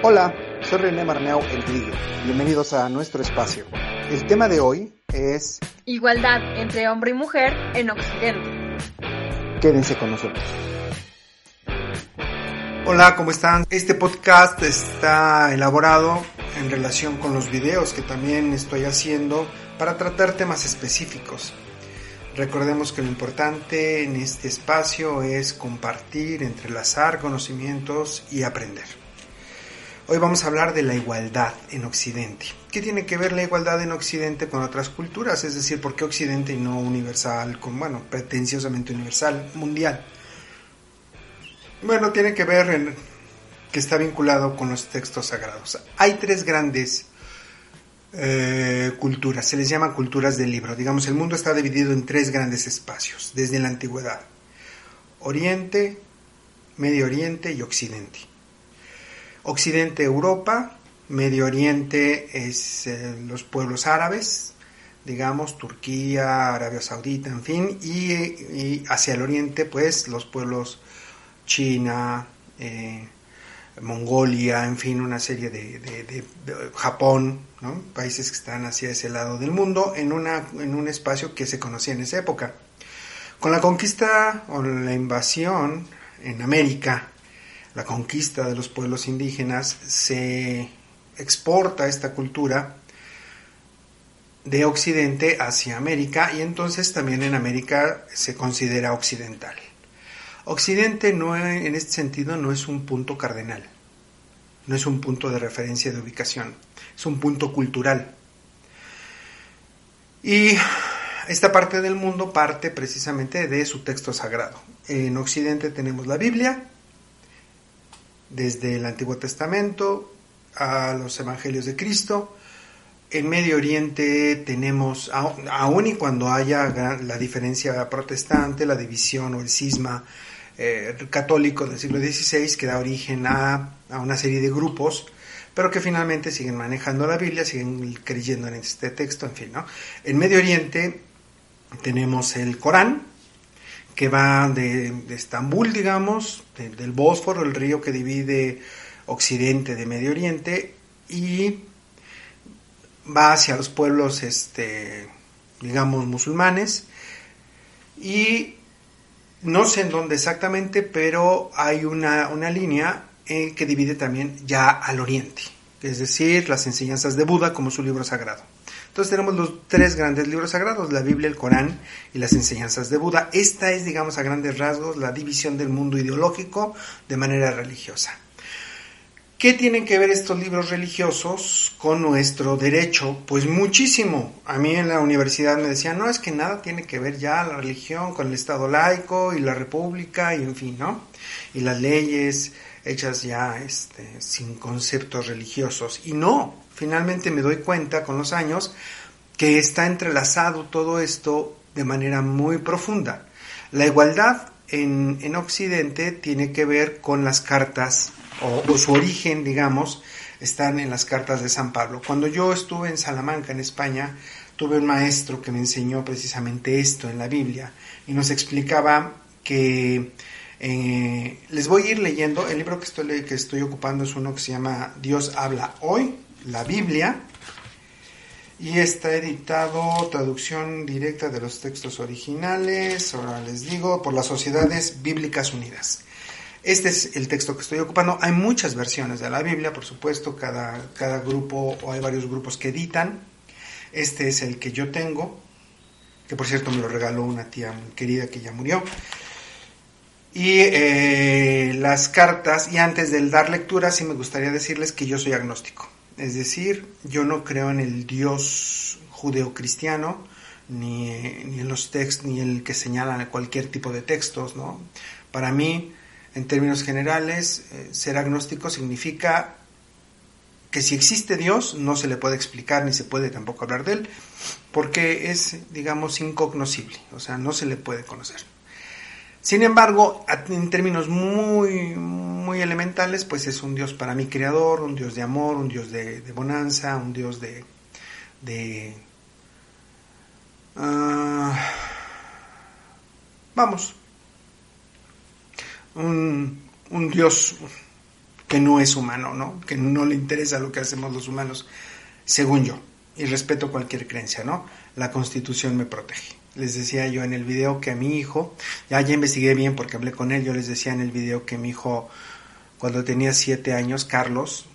Hola, soy René Marneau El Grillo. Bienvenidos a nuestro espacio. El tema de hoy es Igualdad entre hombre y mujer en Occidente. Quédense con nosotros. Hola, ¿cómo están? Este podcast está elaborado en relación con los videos que también estoy haciendo para tratar temas específicos. Recordemos que lo importante en este espacio es compartir, entrelazar conocimientos y aprender. Hoy vamos a hablar de la igualdad en Occidente. ¿Qué tiene que ver la igualdad en Occidente con otras culturas? Es decir, ¿por qué Occidente y no universal, con, bueno, pretenciosamente universal, mundial? Bueno, tiene que ver en que está vinculado con los textos sagrados. Hay tres grandes eh, culturas, se les llama culturas del libro. Digamos, el mundo está dividido en tres grandes espacios desde la antigüedad. Oriente, Medio Oriente y Occidente. Occidente Europa, Medio Oriente es eh, los pueblos árabes, digamos Turquía, Arabia Saudita, en fin, y, hacia el oriente pues los pueblos China, eh, Mongolia, en fin, una serie de, Japón, países que están hacia ese lado del mundo, en, una, en un espacio que se conocía en esa época. Con la conquista o la invasión en América la conquista de los pueblos indígenas, se exporta esta cultura de Occidente hacia América y entonces también en América se considera occidental. Occidente no, en este sentido no es un punto cardenal, no es un punto de referencia de ubicación, es un punto cultural. Y esta parte del mundo parte precisamente de su texto sagrado. En Occidente tenemos la Biblia, desde el Antiguo Testamento a los Evangelios de Cristo. En Medio Oriente tenemos, aun y cuando haya la diferencia protestante, la división o el cisma eh, católico del siglo XVI, que da origen a, a, una serie de grupos, pero que finalmente siguen manejando la Biblia, siguen creyendo en este texto, en fin, ¿no? En Medio Oriente tenemos el Corán, que va de, Estambul, digamos, del Bósforo, el río que divide Occidente de Medio Oriente, y va hacia los pueblos, este, digamos, musulmanes, y no sé en dónde exactamente, pero hay una, una línea eh, que divide también ya al oriente, es decir, las enseñanzas de Buda como su libro sagrado. Entonces tenemos los tres grandes libros sagrados, la Biblia, el Corán y las enseñanzas de Buda. Esta es, digamos, a grandes rasgos la división del mundo ideológico de manera religiosa. ¿Qué tienen que ver estos libros religiosos con nuestro derecho? Pues muchísimo. A mí en la universidad me decían, no, es que nada tiene que ver ya la religión con el Estado laico y la república y en fin, ¿no? Y las leyes hechas ya este, sin conceptos religiosos. Y no, finalmente me doy cuenta con los años que está entrelazado todo esto de manera muy profunda. La igualdad en, en Occidente tiene que ver con las cartas, o, su origen, digamos, están en las cartas de San Pablo. Cuando yo estuve en Salamanca, en España, tuve un maestro que me enseñó precisamente esto en la Biblia y nos explicaba que eh, les voy a ir leyendo, el libro que estoy, que estoy ocupando es uno que se llama Dios habla hoy, la Biblia, y está editado traducción directa de los textos originales, ahora les digo, por las Sociedades Bíblicas Unidas. Este es el texto que estoy ocupando. Hay muchas versiones de la Biblia, por supuesto, cada, cada grupo o hay varios grupos que editan. Este es el que yo tengo, que por cierto me lo regaló una tía muy querida que ya murió. Y eh, las cartas, y antes de dar lectura, sí me gustaría decirles que yo soy agnóstico. Es decir, yo no creo en el Dios judeocristiano, ni, ni en los textos, ni en el que señalan cualquier tipo de textos, ¿no? Para mí, en términos generales, eh, ser agnóstico significa que si existe Dios, no se le puede explicar ni se puede tampoco hablar de él, porque es, digamos, incognoscible, o sea, no se le puede conocer. Sin embargo, en términos muy, muy elementales, pues es un Dios para mí creador, un Dios de amor, un Dios de, bonanza, un Dios de... de uh, vamos, un, un Dios que no es humano, ¿no? Que no le interesa lo que hacemos los humanos, según yo. Y respeto cualquier creencia, ¿no? La Constitución me protege. Les decía yo en el video que a mi hijo, ya, ya investigué bien porque hablé con él, yo les decía en el video que mi hijo, cuando tenía siete años, Carlos,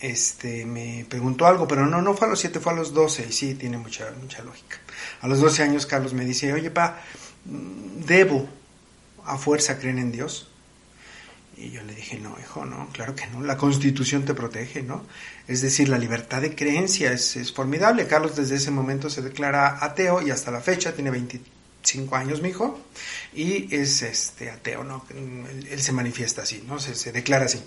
este, me preguntó algo, pero no, no fue a los siete, fue a los doce, y sí, tiene mucha, mucha lógica. A los doce años Carlos me dice, oye, pa, ¿debo a fuerza creer en Dios? Y yo le dije, no, hijo, no, claro que no, la constitución te protege, ¿no? Es decir, la libertad de creencia es, es formidable. Carlos desde ese momento se declara ateo y hasta la fecha tiene 25 años, mi hijo, y es este ateo, ¿no? Él, se manifiesta así, ¿no? Se declara así.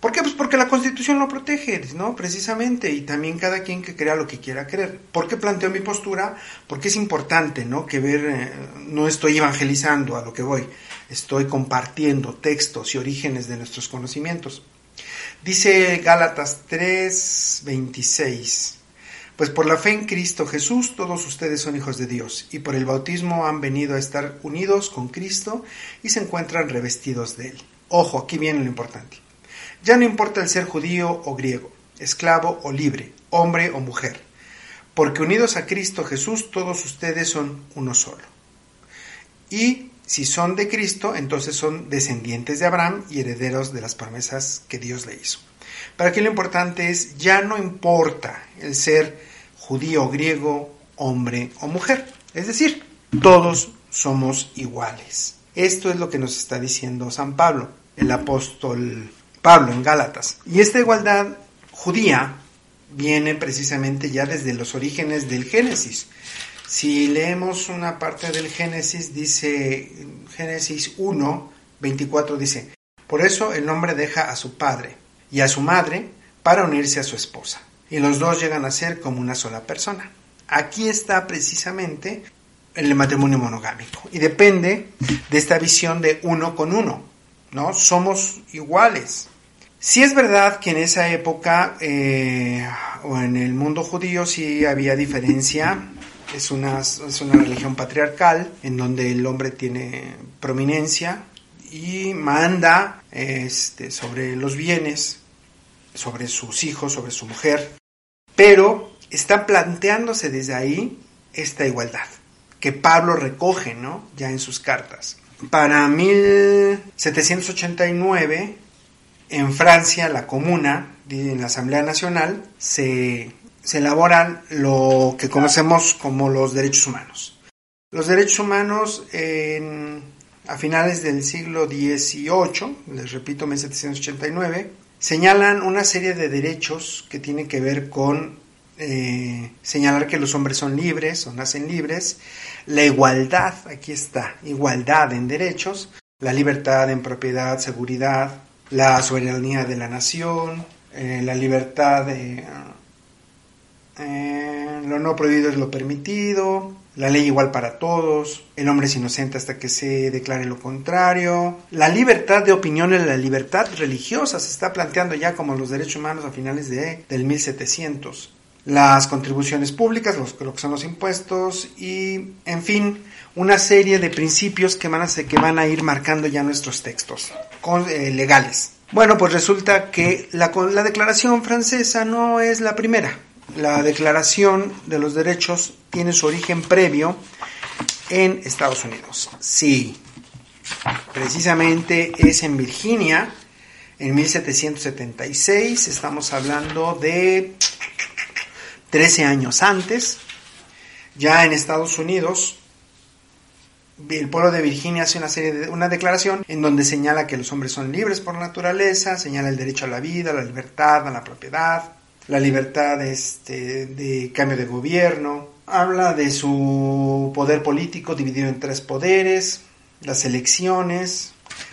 ¿Por qué? Pues porque la Constitución lo protege, ¿no? Precisamente, y también cada quien que crea lo que quiera creer. ¿Por qué planteo mi postura? Porque es importante, ¿no? Que ver, eh, no estoy evangelizando a lo que voy, estoy compartiendo textos y orígenes de nuestros conocimientos. Dice Gálatas 3, 26. Pues por la fe en Cristo Jesús todos ustedes son hijos de Dios y por el bautismo han venido a estar unidos con Cristo y se encuentran revestidos de Él. Ojo, aquí viene lo importante. Ya no importa el ser judío o griego, esclavo o libre, hombre o mujer, porque unidos a Cristo Jesús todos ustedes son uno solo. Y si son de Cristo, entonces son descendientes de Abraham y herederos de las promesas que Dios le hizo. Para aquí lo importante es, ya no importa el ser judío o griego, hombre o mujer. Es decir, todos somos iguales. Esto es lo que nos está diciendo San Pablo, el apóstol Pablo en Gálatas. Y esta igualdad judía viene precisamente ya desde los orígenes del Génesis. Si leemos una parte del Génesis, dice Génesis 1, 24 dice, por eso el hombre deja a su padre y a su madre para unirse a su esposa, y los dos llegan a ser como una sola persona. Aquí está precisamente el matrimonio monogámico y depende de esta visión de uno con uno, ¿no? Somos iguales. Si es verdad que en esa época eh, o en el mundo judío sí había diferencia, es una, es una religión patriarcal en donde el hombre tiene prominencia y manda este, sobre los bienes, sobre sus hijos, sobre su mujer, pero está planteándose desde ahí esta igualdad que Pablo recoge ¿no? ya en sus cartas. Para 1789, en Francia, la Comuna, en la Asamblea Nacional, se, se elaboran lo que conocemos como los derechos humanos. Los derechos humanos a finales del siglo XVIII, les repito, 1789, señalan una serie de derechos que tienen que ver con eh, señalar que los hombres son libres o nacen libres, la igualdad, aquí está, igualdad en derechos, la libertad en propiedad, seguridad, la soberanía de la nación, eh, la libertad de... Eh, lo no prohibido es lo permitido, la ley igual para todos, el hombre es inocente hasta que se declare lo contrario, la libertad de opinión y la libertad religiosa se está planteando ya como los derechos humanos a finales de, del 1700 las contribuciones públicas, los, lo que son los impuestos y, en fin, una serie de principios que van a, que van a ir marcando ya nuestros textos eh, legales. Bueno, pues resulta que la, la declaración francesa no es la primera. La declaración de los derechos tiene su origen previo en Estados Unidos. Sí, precisamente es en Virginia, en 1776, estamos hablando de 13 años antes, ya en Estados Unidos, el pueblo de Virginia hace una serie de una declaración en donde señala que los hombres son libres por naturaleza, señala el derecho a la vida, la libertad, a la propiedad, la libertad este, de cambio de gobierno, habla de su poder político dividido en tres poderes, las elecciones,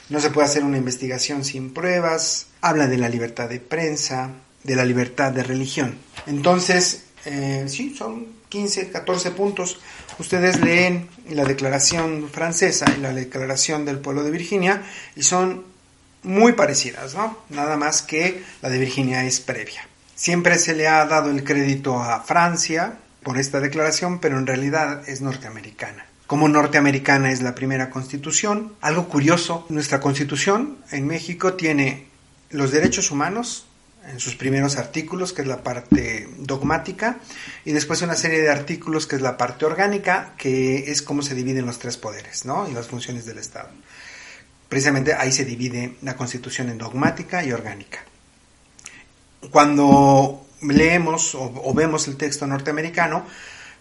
no se puede hacer una investigación sin pruebas, habla de la libertad de prensa, de la libertad de religión. Entonces, eh, sí, son 15, 14 puntos. Ustedes leen la declaración francesa y la declaración del pueblo de Virginia y son muy parecidas, ¿no? Nada más que la de Virginia es previa. Siempre se le ha dado el crédito a Francia por esta declaración, pero en realidad es norteamericana. Como norteamericana es la primera constitución, algo curioso, nuestra constitución en México tiene los derechos humanos en sus primeros artículos, que es la parte dogmática, y después una serie de artículos, que es la parte orgánica, que es cómo se dividen los tres poderes ¿no? y las funciones del Estado. Precisamente ahí se divide la Constitución en dogmática y orgánica. Cuando leemos o, vemos el texto norteamericano,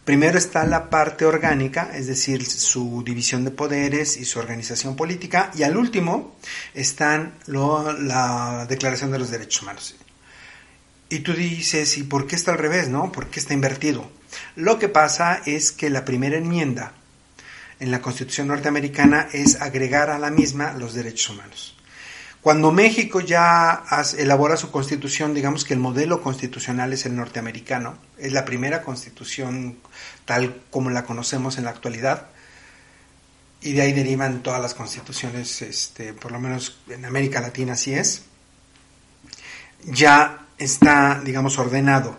primero está la parte orgánica, es decir, su división de poderes y su organización política, y al último están la Declaración de los Derechos Humanos. Y tú dices, ¿y por qué está al revés, no? ¿Por qué está invertido? Lo que pasa es que la primera enmienda en la Constitución norteamericana es agregar a la misma los derechos humanos. Cuando México ya elabora su constitución, digamos que el modelo constitucional es el norteamericano, es la primera constitución tal como la conocemos en la actualidad, y de ahí derivan todas las constituciones, este, por lo menos en América Latina así es. Ya está, digamos, ordenado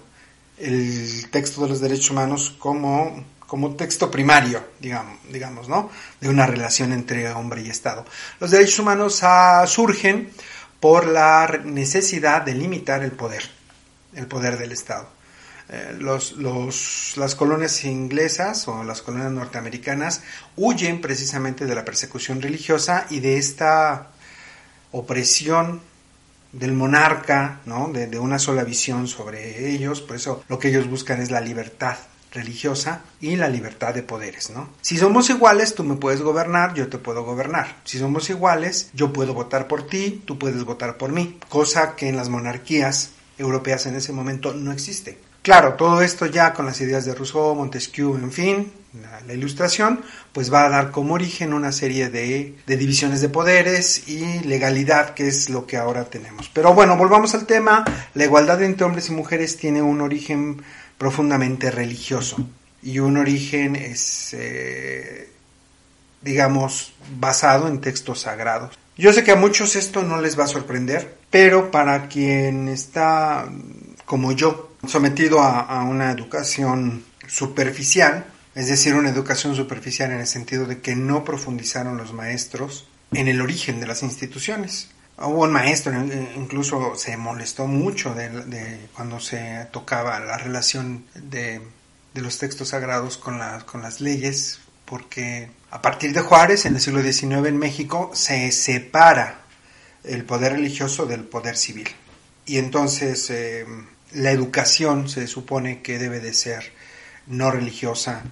el texto de los derechos humanos como, como texto primario, digamos, digamos, ¿no? De una relación entre hombre y Estado. Los derechos humanos ah, surgen por la necesidad de limitar el poder, el poder del Estado. Eh, los, los, las colonias inglesas o las colonias norteamericanas huyen precisamente de la persecución religiosa y de esta opresión del monarca, ¿no? De, una sola visión sobre ellos, por eso lo que ellos buscan es la libertad religiosa y la libertad de poderes, ¿no? Si somos iguales, tú me puedes gobernar, yo te puedo gobernar. Si somos iguales, yo puedo votar por ti, tú puedes votar por mí, cosa que en las monarquías europeas en ese momento no existe. Claro, todo esto ya con las ideas de Rousseau, Montesquieu, en fin, la, ilustración, pues va a dar como origen una serie de, de, divisiones de poderes y legalidad, que es lo que ahora tenemos. Pero bueno, volvamos al tema. La igualdad entre hombres y mujeres tiene un origen profundamente religioso y un origen es, eh, digamos, basado en textos sagrados. Yo sé que a muchos esto no les va a sorprender, pero para quien está como yo sometido a, una educación superficial, es decir, una educación superficial en el sentido de que no profundizaron los maestros en el origen de las instituciones. Hubo un maestro, incluso se molestó mucho de, cuando se tocaba la relación de, los textos sagrados con, con las leyes, porque a partir de Juárez, en el siglo XIX en México, se separa el poder religioso del poder civil. Y entonces eh, la educación se supone que debe de ser no religiosa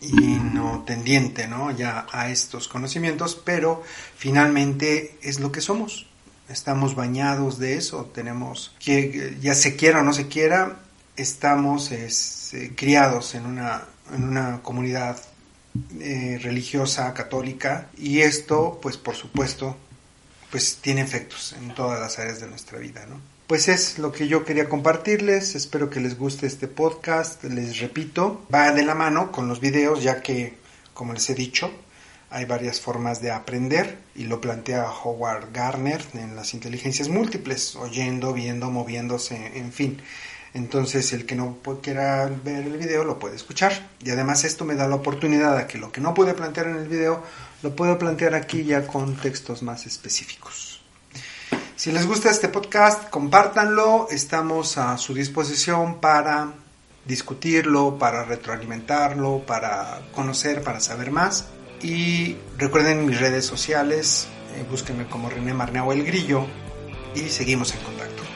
y no tendiente ¿no? ya a estos conocimientos, pero finalmente es lo que somos. Estamos bañados de eso, tenemos, que ya se quiera o no se quiera, estamos eh, criados en una, en una comunidad eh, religiosa católica y esto, pues por supuesto, pues tiene efectos en todas las áreas de nuestra vida, ¿no? Pues es lo que yo quería compartirles, espero que les guste este podcast, les repito, va de la mano con los videos ya que, como les he dicho, hay varias formas de aprender y lo plantea Howard Gardner en las inteligencias múltiples, oyendo, viendo, moviéndose, en fin. Entonces el que no quiera ver el video lo puede escuchar y además esto me da la oportunidad de que lo que no pude plantear en el video lo puedo plantear aquí ya con textos más específicos. Si les gusta este podcast, compártanlo. Estamos a su disposición para discutirlo, para retroalimentarlo, para conocer, para saber más. Y recuerden mis redes sociales, eh, búsquenme como René Marneau el Grillo y seguimos en contacto.